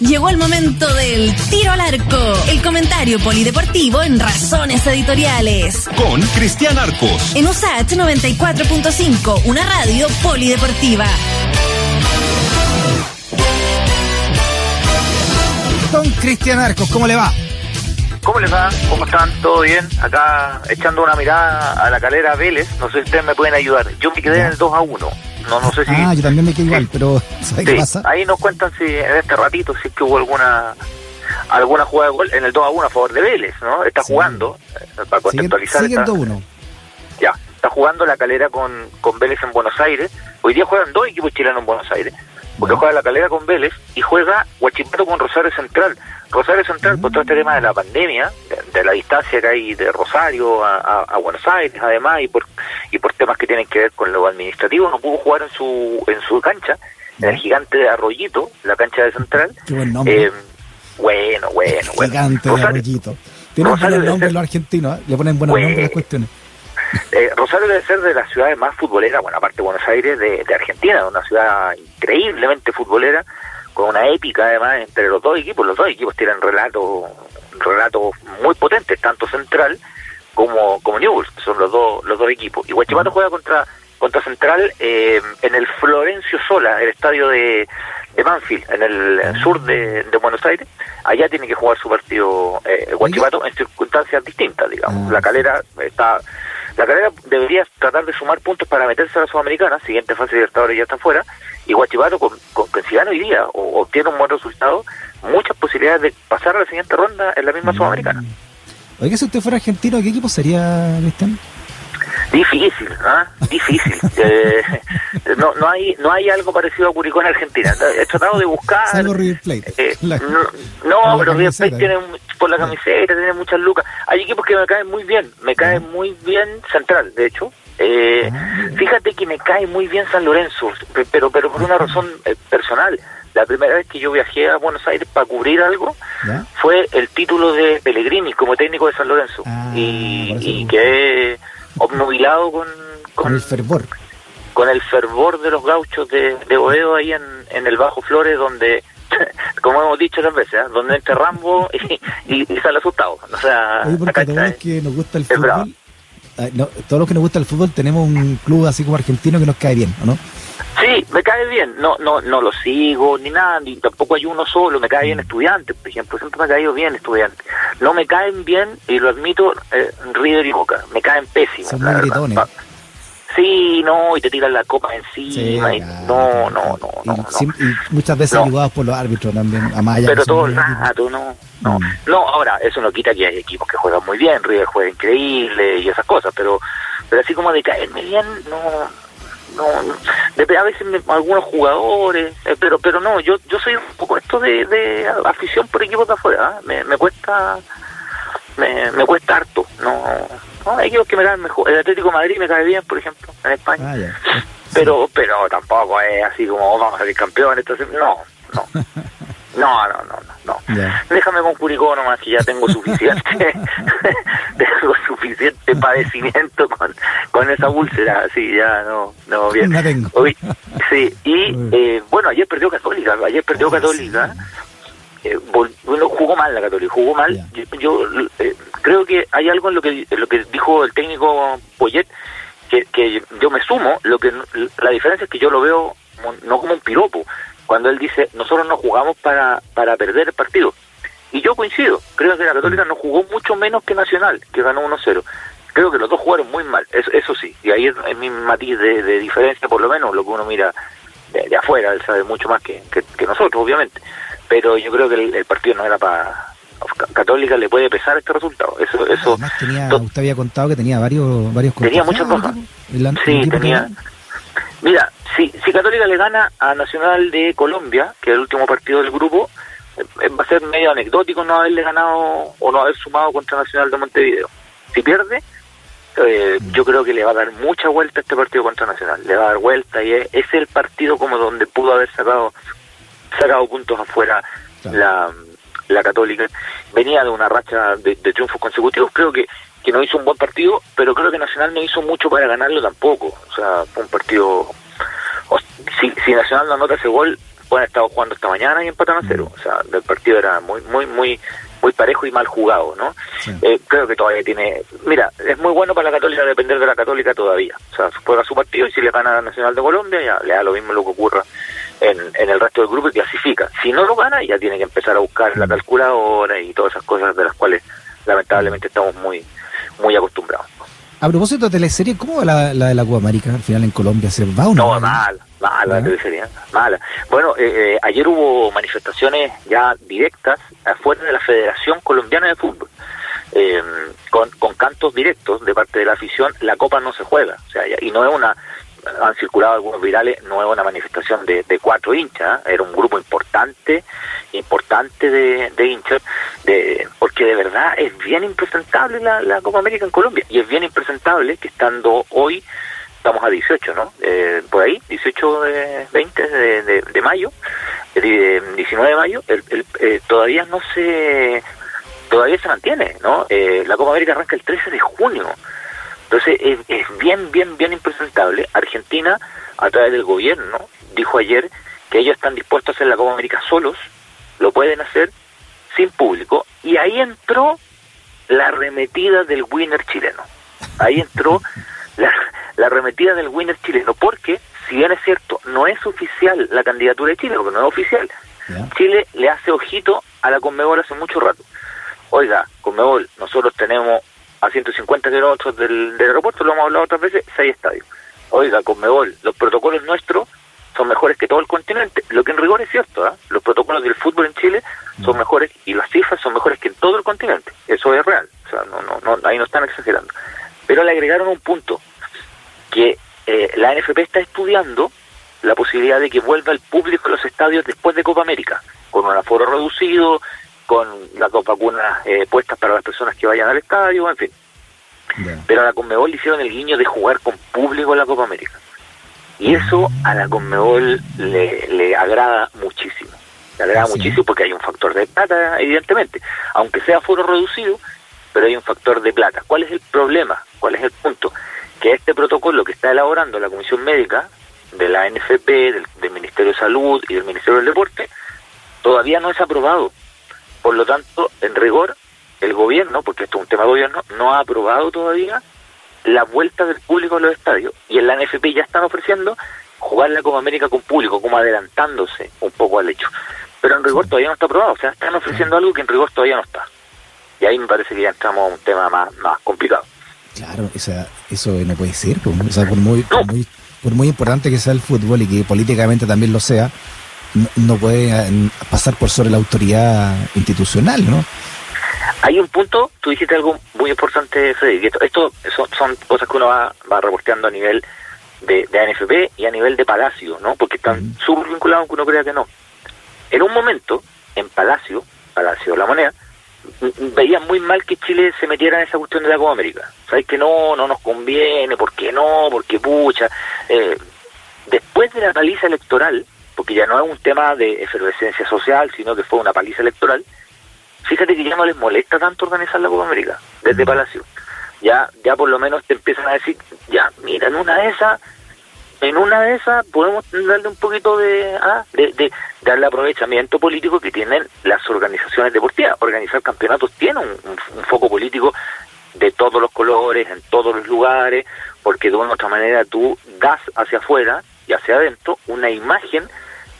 Llegó el momento del tiro al arco, el comentario polideportivo en Razones Editoriales. Con Cristian Arcos. En USAT 94.5, una radio polideportiva. Don Cristian Arcos, ¿cómo le va? ¿Cómo les va? ¿Cómo están? ¿Todo bien? Acá echando una mirada a la calera Vélez. No sé si ustedes me pueden ayudar. Yo me quedé en el 2 a 1. No, no sé si. Ah, yo también me quedé igual, pero ¿sabes qué pasa? Ahí nos cuentan si en este ratito si es que hubo alguna alguna jugada de gol en el 2 a 1 a favor de Vélez, ¿no? Está Sí. jugando, eh, para contextualizar. Sigue está- 2-1. ya, está jugando la calera con, con Vélez en Buenos Aires. Hoy día juegan dos equipos chilenos en Buenos Aires. Porque juega la calera con Vélez y juega Huachipato con Rosario Central. Rosario Central, por todo este tema de la pandemia, de, de la distancia que hay de Rosario a, a- a Buenos Aires, además, y por y por temas que tienen que ver con lo administrativo, no pudo jugar en su en su cancha, en el gigante de Arroyito, la cancha de Central. Qué buen nombre. Eh, bueno, bueno, bueno. Gigante de arroyito. Tienen buenos nombres los argentinos, ¿eh? le ponen buenos Bueno. nombres a las cuestiones. Eh, Rosario debe ser de las ciudades más futboleras, bueno, aparte de Buenos Aires, de, de Argentina, una ciudad increíblemente futbolera, con una épica además entre los dos equipos. Los dos equipos tienen relatos relatos muy potentes, tanto Central como, como Newell's, que son los dos los dos equipos. Y Huachipato juega contra contra Central eh, en el Florencio Sola, el estadio de, de Banfield, en el sur de, de Buenos Aires. Allá tiene que jugar su partido eh, en circunstancias distintas, digamos. Ah, La calera está la carrera debería tratar de sumar puntos para meterse a la Sudamericana, siguiente fase de Libertadores ya está fuera, y Guachipato con, con, que si gana hoy día o obtiene un buen resultado, muchas posibilidades de pasar a la siguiente ronda en la misma Mm. Sudamericana. Oiga, si usted fuera argentino, ¿qué equipo sería, Cristian? Difícil, ¿ah? Difícil. Eh, no, no hay no hay algo parecido a Curicó en Argentina. He tratado de buscar... Salvo River Plate. Eh, La- no, no pero River Plate tiene por la camiseta, tiene muchas lucas. Hay equipos que me caen muy bien. Me cae muy bien Central, de hecho. Eh, Ah, fíjate que me cae muy bien San Lorenzo, pe- pero pero por una razón eh, personal. La primera vez que yo viajé a Buenos Aires para cubrir algo ¿Ya? fue el título de Pellegrini como técnico de San Lorenzo. Ah, y, y quedé obnubilado con, Con el fervor. con el fervor de los gauchos de, de Boedo ahí en, en el Bajo Flores, donde, como hemos dicho otras veces, ¿eh? donde entra Rambo y, y, y sale asustado. O sea, Oye, porque acá los que nos gusta el es fútbol, no, todos los que nos gusta el fútbol tenemos un club así como argentino que nos cae bien, ¿o no? Sí, me cae bien. No, no, no lo sigo ni nada, ni tampoco hay uno solo. Me cae bien estudiante, por ejemplo. Siempre me ha caído bien estudiante. No me caen bien, y lo admito, eh, River y Boca. Me caen pésimos. Son la muy verdad. gritones. Pa- Sí, no, y te tiran la copa encima. y- claro, no, no, no, Y no. no. sim- y muchas veces No. ayudados por los árbitros también, a pero todo el rato, no, no. Mm. No, ahora, eso no quita que hay equipos que juegan muy bien, River juega increíble y esas cosas, pero pero así como de caerme bien, no, no. De- a veces me- algunos jugadores, eh, pero pero no, yo yo soy un poco esto de, de afición por equipos de afuera, me, me cuesta me, me cuesta harto, no, no, hay equipos que me caen mejor, el Atlético de Madrid me cae bien, por ejemplo, en España, Ah, pero pero tampoco es así como "Oh, vamos a salir campeones, entonces no, no. No, no, no, no, no. Déjame con Curicó nomás, que ya tengo suficiente, tengo suficiente padecimiento con, con esa úlcera, sí, ya no, no, bien. La tengo. Hoy, sí, y eh, bueno, ayer perdió Católica, ayer perdió Católica, eh, bueno, jugó mal la Católica, jugó mal. Yo, yo, eh, creo que hay algo en lo que en lo que dijo el técnico Poyet que, que yo me sumo. Lo que la diferencia es que yo lo veo no como un piropo cuando él dice nosotros no jugamos para para perder el partido. Y yo coincido. Creo que la Católica no jugó mucho menos que Nacional, que ganó 1-0. Creo que los dos jugaron muy mal, eso, eso sí. Y ahí es, es mi matiz de, de diferencia, por lo menos lo que uno mira de, de afuera. Él sabe mucho más que, que, que nosotros, obviamente pero yo creo que el, el partido no era para Católica le puede pesar este resultado. Eso eso Además tenía, usted había contado que tenía varios varios Tenía muchas bajas. el sí tenía. mira si si Católica le gana a Nacional de Colombia que es el último partido del grupo eh, va a ser medio anecdótico no haberle ganado o no haber sumado contra Nacional de Montevideo. Si pierde eh, yo creo que le va a dar mucha vuelta a este partido contra Nacional. Le va a dar vuelta y es, es el partido como donde pudo haber sacado sacado puntos afuera Claro. la, la Católica. Venía de una racha de, de triunfos consecutivos, creo que, que no hizo un buen partido, pero creo que Nacional no hizo mucho para ganarlo tampoco. O sea, fue un partido... si, si Nacional no anota ese gol, pueden estar jugando esta mañana y empatan a cero. O sea, el partido era muy, muy, muy muy parejo y mal jugado, ¿no? Eh, creo que todavía tiene... Mira, es muy bueno para la Católica depender de la Católica todavía. O sea, juega su partido y si le gana a Nacional de Colombia, ya le da lo mismo lo que ocurra en, en el resto del grupo y clasifica. Si no lo gana, ya tiene que empezar a buscar la calculadora y todas esas cosas de las cuales lamentablemente estamos muy, muy acostumbrados. A propósito de teleserie, ¿cómo va la, la de la Copa América al final en Colombia? ¿Se va o no? No, mal, mala la teleserie, mala. Bueno, eh, eh, ayer hubo manifestaciones ya directas afuera de la Federación Colombiana de Fútbol. Eh, con, con cantos directos de parte de la afición, la Copa no se juega. O sea, y no es una han circulado algunos virales, no es una manifestación de, de cuatro hinchas, ¿eh? era un grupo importante, importante de, de hinchas, de, porque de verdad es bien impresentable la, la Copa América en Colombia, y es bien impresentable que estando hoy, estamos a 18, ¿no? Eh, por ahí, 18, de 20 de, de, mayo, eh, 19 de mayo, el, el, eh, todavía no se todavía se mantiene, ¿no? Eh, la Copa América arranca el 13 de junio. Entonces es, es, bien, bien, bien impresentable. Argentina, a través del gobierno, dijo ayer que ellos están dispuestos a hacer la Copa América solos, lo pueden hacer sin público, y ahí entró la arremetida del winner chileno. Ahí entró la, la arremetida del winner chileno, porque, si bien es cierto, no es oficial la candidatura de Chile, porque no es oficial. Chile le hace ojito a la Conmebol hace mucho rato. Oiga, Conmebol, nosotros tenemos a 150 kilómetros del, del aeropuerto, lo hemos hablado otras veces, seis estadios. Oiga, Conmebol, los protocolos nuestros son mejores que todo el continente, lo que en rigor es cierto, ¿eh? los protocolos del fútbol en Chile son mejores y las cifras son mejores que en todo el continente, eso es real, o sea, no, no, no ahí no están exagerando. Pero le agregaron un punto, que eh, la NFP está estudiando la posibilidad de que vuelva el público a los estadios después de Copa América, con un aforo reducido, con las dos vacunas eh, puestas para las personas que vayan al estadio, en fin. Yeah. Pero a la Conmebol le hicieron el guiño de jugar con público en la Copa América. Y eso a la Conmebol le, le agrada muchísimo. Le agrada ¿Sí? muchísimo porque hay un factor de plata, evidentemente. Aunque sea foro reducido, pero hay un factor de plata. ¿Cuál es el problema? ¿Cuál es el punto? Que este protocolo que está elaborando la Comisión Médica de la NFP, del, del Ministerio de Salud y del Ministerio del Deporte, todavía no es aprobado. Por lo tanto, en rigor, el gobierno, porque esto es un tema de gobierno, no ha aprobado todavía la vuelta del público a los estadios. Y en la NFP ya están ofreciendo jugar la Copa América con público, como adelantándose un poco al hecho. Pero en rigor todavía no está aprobado, o sea, están ofreciendo algo que en rigor todavía no está. Y ahí me parece que ya entramos a un tema más, más complicado. Claro, o sea, eso no puede ser, o sea, por muy, por muy, por muy importante que sea el fútbol y que políticamente también lo sea, no, puede eh, pasar por sobre la autoridad institucional, ¿no? Hay un punto, tú dijiste algo muy importante, Freddy, esto, esto son, son, cosas que uno va, va reporteando a nivel de, de, ANFP y a nivel de Palacio, ¿no? Porque están uh -huh. súper vinculados aunque uno crea que no. En un momento, en Palacio, Palacio de la Moneda, veían muy mal que Chile se metiera en esa cuestión de la Copa América. Sabes que no, no nos conviene, ¿por qué no? Porque pucha. Eh, después de la paliza electoral, porque ya no es un tema de efervescencia social, sino que fue una paliza electoral, fíjate que ya no les molesta tanto organizar la Copa América desde mm. Palacio. Ya, ya por lo menos te empiezan a decir, ya, mira, en una de esas, en una de esas podemos darle un poquito de, ah, de, de darle aprovechamiento político que tienen las organizaciones deportivas. Organizar campeonatos tiene un, un, un foco político de todos los colores, en todos los lugares, porque de una u otra manera tú das hacia afuera y hacia adentro una imagen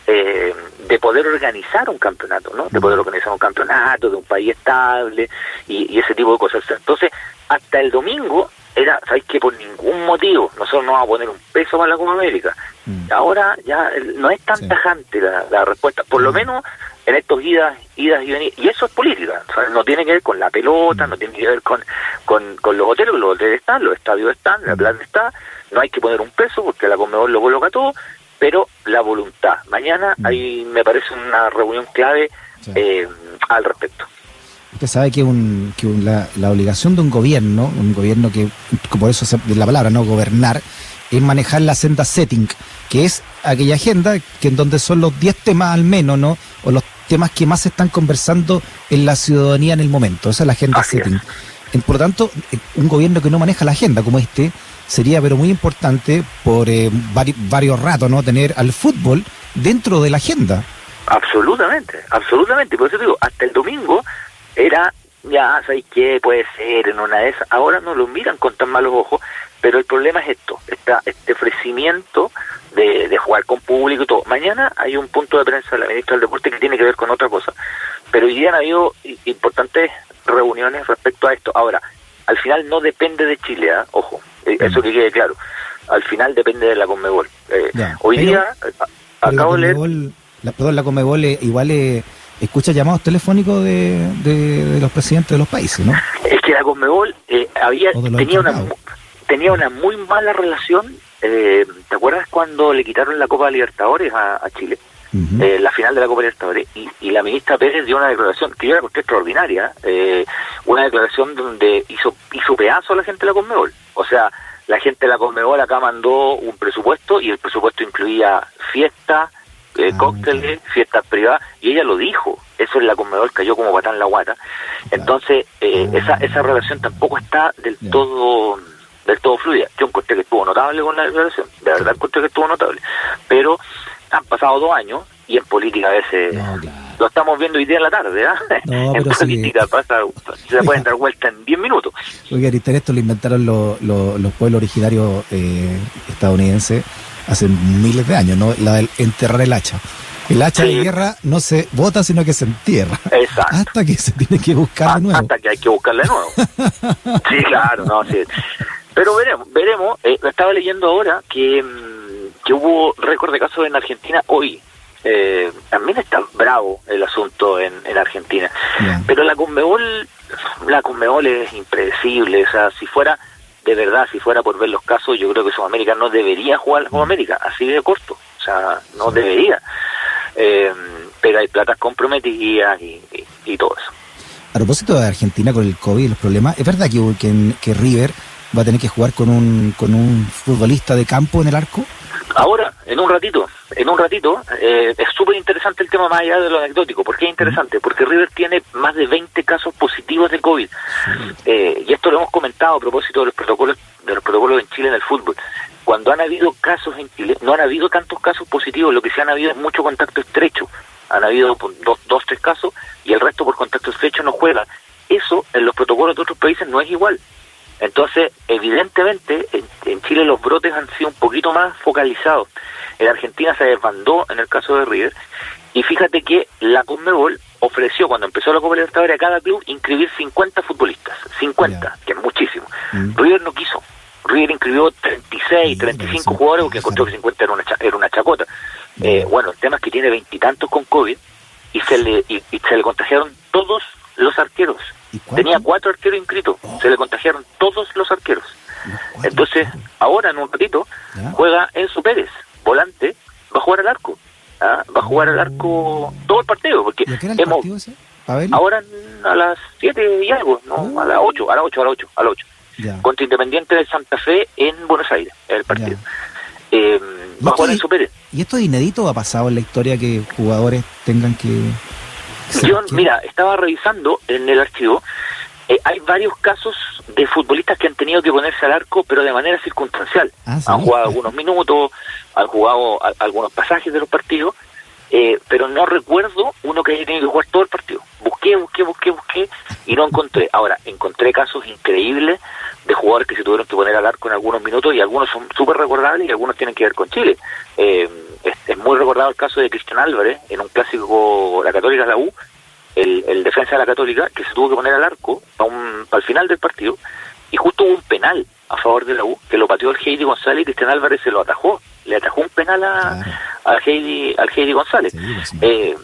eh, de poder organizar un campeonato, ¿no? De poder organizar un campeonato, de un país estable y, y ese tipo de cosas. Entonces, hasta el domingo era, ¿sabes que Por ningún motivo nosotros no vamos a poner un peso para la Copa América. Mm. Ahora ya no es tan sí. tajante la, la, respuesta, por mm. lo menos en estos idas, idas y venidas. Y eso es política, o sea, no tiene que ver con la pelota, mm. no tiene que ver con, con, con los hoteles, los hoteles están, los estadios están, la plata está, no hay que poner un peso porque la Conmebol lo coloca todo, pero la voluntad. Mañana mm. ahí me parece una reunión clave sí. eh, al respecto. Usted sabe que, un, que un, la, la, obligación de un gobierno, un gobierno que, por eso es la palabra, no gobernar, es manejar la senda setting, que es aquella agenda que en donde son los 10 temas al menos, ¿no? O los temas que más se están conversando en la ciudadanía en el momento. Esa es la agenda Así setting. Es. Por lo tanto, eh, un gobierno que no maneja la agenda como este, sería pero muy importante por eh, vari, varios ratos, ¿no? Tener al fútbol dentro de la agenda. Absolutamente, absolutamente. Por eso digo, hasta el domingo era, ya, ¿sabes qué? Puede ser en una de esas. Ahora no lo miran con tan malos ojos, pero el problema es esto, esta, este ofrecimiento de, de jugar con público y todo. Mañana hay un punto de prensa de la ministra del Deporte que tiene que ver con otra cosa, pero hoy día han habido importantes reuniones respecto a esto. Ahora, al final no depende de Chile, ¿ah? ojo, eh, eso que quede claro. Al final depende de la Conmebol. Eh, hoy día, acabo de leer... La, perdón, la Conmebol eh, igual escucha llamados telefónicos de, de, los presidentes de los países, ¿no? Es que la Conmebol había tenía una, tenía una muy mala relación. ¿Te acuerdas cuando le quitaron la Copa Libertadores a, Chile? La final de la Copa Libertadores, y, y, la ministra Pérez dio una declaración que yo la encontré extraordinaria, eh, una declaración donde hizo hizo pedazo a la gente de la Conmebol. O sea, la gente de la Conmebol acá mandó un presupuesto y el presupuesto incluía fiestas, eh, ah, cócteles, fiestas privadas, y ella lo dijo. Eso en la Conmebol cayó como patán la guata. Entonces, eh, ah. esa, esa relación tampoco está del todo del todo fluida. Yo encontré que estuvo notable con la declaración, de verdad encontré que estuvo notable. Pero han pasado dos años y en política a veces lo estamos viendo hoy día en la tarde, ¿ah? en política pasa, se pueden dar vuelta en 10 minutos. Oiga, esto lo inventaron los pueblos originarios eh, estadounidenses hace miles de años, ¿no? La del enterrar el hacha. El hacha de guerra no se vota, sino que se entierra. Exacto. Hasta que se tiene que buscar de nuevo. Hasta que hay que buscarle de nuevo. sí, claro, no, sí. Pero veremos, veremos. Eh, estaba leyendo ahora que, mm, que hubo récord de casos en Argentina hoy. Eh, también está bravo el asunto en, en Argentina. Pero la Conmebol, la Conmebol es impredecible. O sea, si fuera de verdad, si fuera por ver los casos, yo creo que Sudamérica no debería jugar la Sudamérica, así de corto. O sea, no debería. Eh, pero hay platas comprometidas y, y, todo eso. A propósito de Argentina con el COVID y los problemas, ¿es verdad que, que, que River va a tener que jugar con un, con un futbolista de campo en el arco? Ahora, en un ratito, en un ratito, eh, es súper interesante el tema más allá de lo anecdótico. ¿Por qué es interesante? Porque River tiene más de 20 casos positivos de COVID. Eh, y esto lo hemos comentado a propósito de los protocolos de los protocolos en Chile en el fútbol. Cuando han habido casos en Chile, no han habido tantos casos positivos, lo que sí han habido es mucho contacto estrecho. Han habido dos, dos tres casos y el resto por contacto estrecho no juega. Eso en los protocolos de otros países no es igual. Entonces, evidentemente, en, Chile los brotes han sido un poquito más focalizados. En Argentina se desbandó en el caso de River. Y fíjate que la Conmebol ofreció, cuando empezó la Copa Libertadores, a cada club inscribir 50 futbolistas. 50, que es muchísimo. Mm. River no quiso. River inscribió 36, 35 jugadores porque encontró que 50 era una, era una chacota. Eh, bueno, el tema es que tiene veintitantos con COVID y se le, y se le contagiaron todos los arqueros. Tenía cuatro arqueros inscritos, oh. se le contagiaron todos los arqueros. Entonces, ahora en un ratito, juega Enzo Pérez, volante, va a jugar al arco. ¿ah? Va a jugar al arco todo el partido, porque hemos, ahora a las 7 y algo, no, oh. a las 8, a las 8, a las 8, a las 8. Contra Independiente de Santa Fe en Buenos Aires, el partido. Eh, va a jugar Enzo Pérez. ¿Y esto es inédito ha pasado en la historia que jugadores tengan que yo, mira, estaba revisando en el archivo, eh, hay varios casos de futbolistas que han tenido que ponerse al arco, pero de manera circunstancial. Ah, han jugado algunos minutos, han jugado algunos pasajes de los partidos, eh, pero no recuerdo uno que haya tenido que jugar todo el partido. Busqué, busqué, busqué, busqué y no encontré. Ahora, encontré casos increíbles de jugadores que se tuvieron que poner al arco en algunos minutos y algunos son súper recordables y algunos tienen que ver con Chile. Eh, es, muy recordado el caso de Cristian Álvarez en un clásico La Católica la U, el, defensa de la Católica, que se tuvo que poner al arco para, un, para el final del partido y justo hubo un penal a favor de la U que lo pateó el Heidi González y Cristian Álvarez se lo atajó. Le atajó un penal a, al, Heidi, al Heidi González. Eh,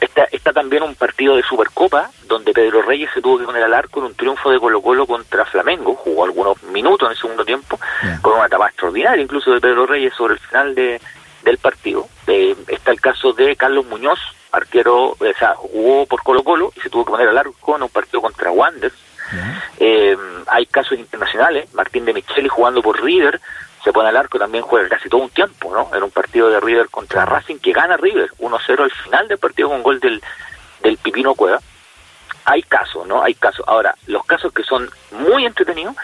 está, está también un partido de Supercopa donde Pedro Reyes se tuvo que poner al arco en un triunfo de Colo Colo contra Flamengo, jugó algunos minutos en el segundo tiempo, con una etapa extraordinaria incluso de Pedro Reyes sobre el final de, del partido. Eh, está el caso de Carlos Muñoz, arquero, o sea, jugó por Colo Colo y se tuvo que poner al arco en un partido contra Wanderers. Eh, hay casos internacionales, Martín de Micheli jugando por River, se pone al arco también juega casi todo un tiempo, ¿no? En un partido de River contra Racing que gana River 1-0 al final del partido con gol del, del Pipino Cueva. Hay casos, ¿no? Hay casos. Ahora, los casos que son muy entretenidos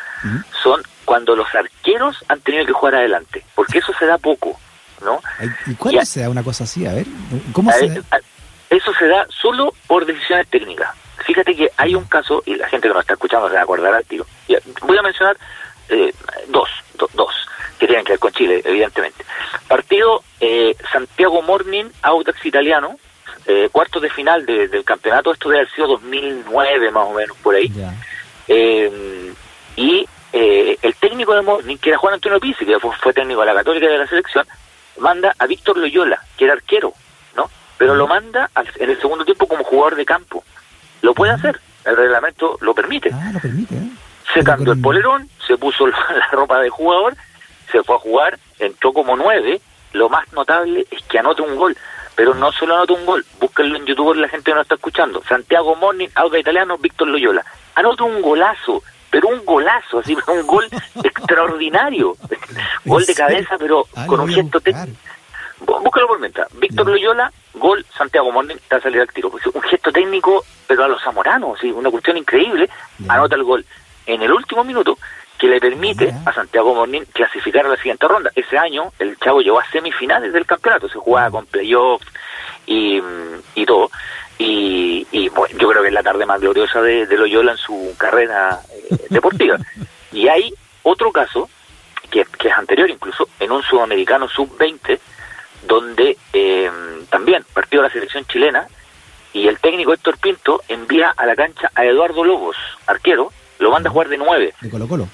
son cuando los arqueros han tenido que jugar adelante, porque eso se da poco. ¿No? ¿Y cuándo se da una cosa así? A ver, ¿cómo se Eso se da solo por decisiones técnicas. Fíjate que hay un caso, y la gente que nos está escuchando se va a acordar al tiro. Voy a mencionar eh, dos, dos, que tienen que ver con Chile, evidentemente. Partido eh, Santiago Morning, Audax Italiano, eh, cuartos de final del campeonato, esto debe haber sido 2009 más o menos, por ahí. Eh, y eh, el técnico de Morning, que era Juan Antonio Pizzi, que fue, técnico de la Católica de la selección, manda a Víctor Loyola, que era arquero, ¿no? Pero lo manda en el segundo tiempo como jugador de campo. Lo puede hacer, el reglamento lo permite. Ah, lo permite, Se cambió el polerón, se puso la ropa de jugador, se fue a jugar, entró como nueve. Lo más notable es que anota un gol pero no solo anota un gol, búsquenlo en YouTube la gente que no está escuchando. Santiago Morning, Auda Italiano, Víctor Loyola. Anota un golazo, pero un golazo, así, un gol extraordinario. gol de cabeza, pero con un gesto técnico. Búscalo por mientras. Víctor Loyola, gol, Santiago Morning, está a salir al tiro. Un gesto técnico, pero a los zamoranos, ¿sí? una cuestión increíble. Anota el gol en el último minuto que le permite a Santiago Morning clasificar a la siguiente ronda. Ese año el Chavo llegó a semifinales del campeonato, se jugaba con playoff y, y todo. Y, bueno, yo creo que es la tarde más gloriosa de, Loyola en su carrera deportiva. y hay otro caso, que, que, es anterior incluso, en un sudamericano sub-20, donde eh, también partió la selección chilena y el técnico Héctor Pinto envía a la cancha a Eduardo Lobos, arquero, lo manda a jugar de nueve. De Colo Colo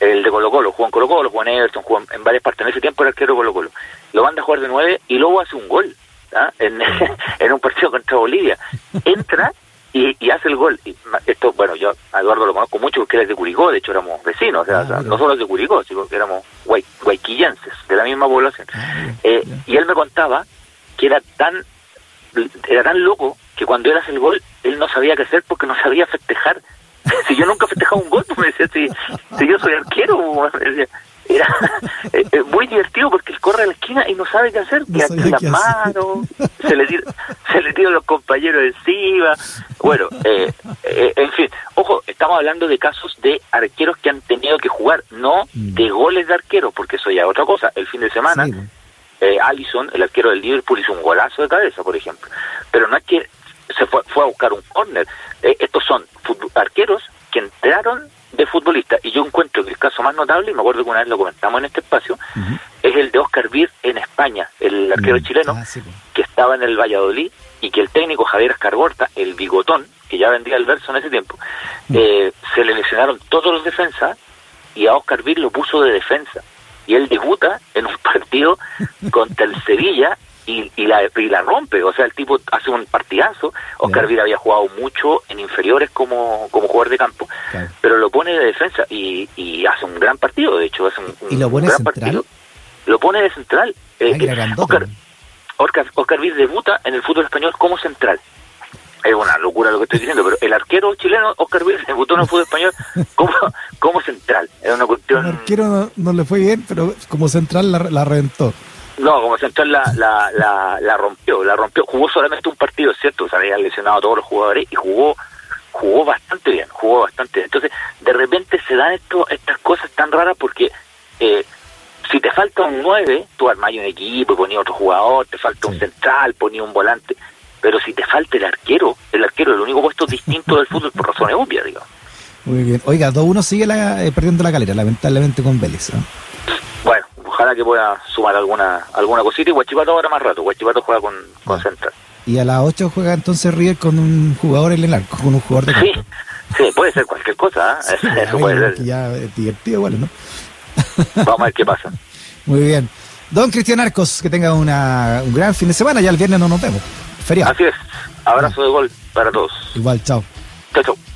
el de Colo Colo, jugó en Colo Colo, jugó en Everton, jugó en varias partes, en ese tiempo era arquero de Colo Colo. Lo manda a jugar de nueve y luego hace un gol ¿ah? en, en, un partido contra Bolivia. Entra y, y, hace el gol. Y esto, bueno, yo a Eduardo lo conozco mucho porque él es de Curicó, de hecho éramos vecinos, o sea, ah, no solo de Curicó, sino que éramos guayquillenses, de la misma población. Ah, eh, y él me contaba que era tan era tan loco que cuando él hace el gol, él no sabía qué hacer porque no sabía festejar si yo nunca he festejado un gol, pues me decía, si, si yo soy arquero, me decía, era eh, eh, muy divertido porque él corre a la esquina y no sabe qué hacer, que hace las manos, se le, tira, se le tiran los compañeros encima. Bueno, eh, en fin, ojo, estamos hablando de casos de arqueros que han tenido que jugar, no mm. de goles de arquero, porque eso ya es otra cosa. El fin de semana, eh, Allison, el arquero del Liverpool, hizo un golazo de cabeza, por ejemplo. Pero no es que se fue, fue a buscar un córner. estos son arqueros que entraron de futbolistas. Y yo encuentro que el caso más notable, y me acuerdo que una vez lo comentamos en este espacio, es el de Oscar Bir en España, el arquero mm. chileno, ah, que estaba en el Valladolid y que el técnico Javier Escargorta, el bigotón, que ya vendía el verso en ese tiempo, mm. eh, se le lesionaron todos los defensas y a Oscar Bir lo puso de defensa. Y él debuta en un partido contra el Sevilla y, y, la, y la rompe. O sea, el tipo hace un partidazo. Oscar Vila había jugado mucho en inferiores como, como jugador de campo, pero lo pone de defensa y, y hace un gran partido. De hecho, hace un, ¿Y lo pone gran partido. Lo pone de central. Eh, Oscar, Oscar, Oscar debuta en el fútbol español como central. Es una locura lo que estoy diciendo, pero el arquero chileno, Oscar Vir, debutó en el fútbol español como, como central. Es una cuestión... El arquero no, le fue bien, pero como central la, la reventó. No, como central la, la, la, la, rompió, la rompió. Jugó solamente un partido, ¿cierto? Se habían lesionado a todos los jugadores y jugó jugó bastante bien, jugó bastante bien. Entonces, de repente se dan esto, estas cosas tan raras porque eh, si te falta un 9, tú armas un equipo, ponías otro jugador, te falta un central, ponías un volante. Pero si te falta el arquero, el arquero es el único puesto distinto del fútbol por razones obvias, digamos. Muy bien. Oiga, 2-1 sigue la, eh, perdiendo la calera, lamentablemente con Vélez. Bueno, ojalá que pueda sumar alguna alguna cosita y Guachipato ahora más rato. Guachipato juega con, con Central. Y a las 8 juega entonces River con un jugador en el arco, con un jugador de campo. Sí, sí puede ser cualquier cosa. ¿eh? Eso puede ser. Ya es divertido, bueno, ¿no? Vamos a ver qué pasa. Muy bien. Don Cristian Arcos, que tenga una, un gran fin de semana. Ya el viernes no nos vemos. Feriado. Así es. Abrazo de gol para todos. Igual, chao. Chao, chao.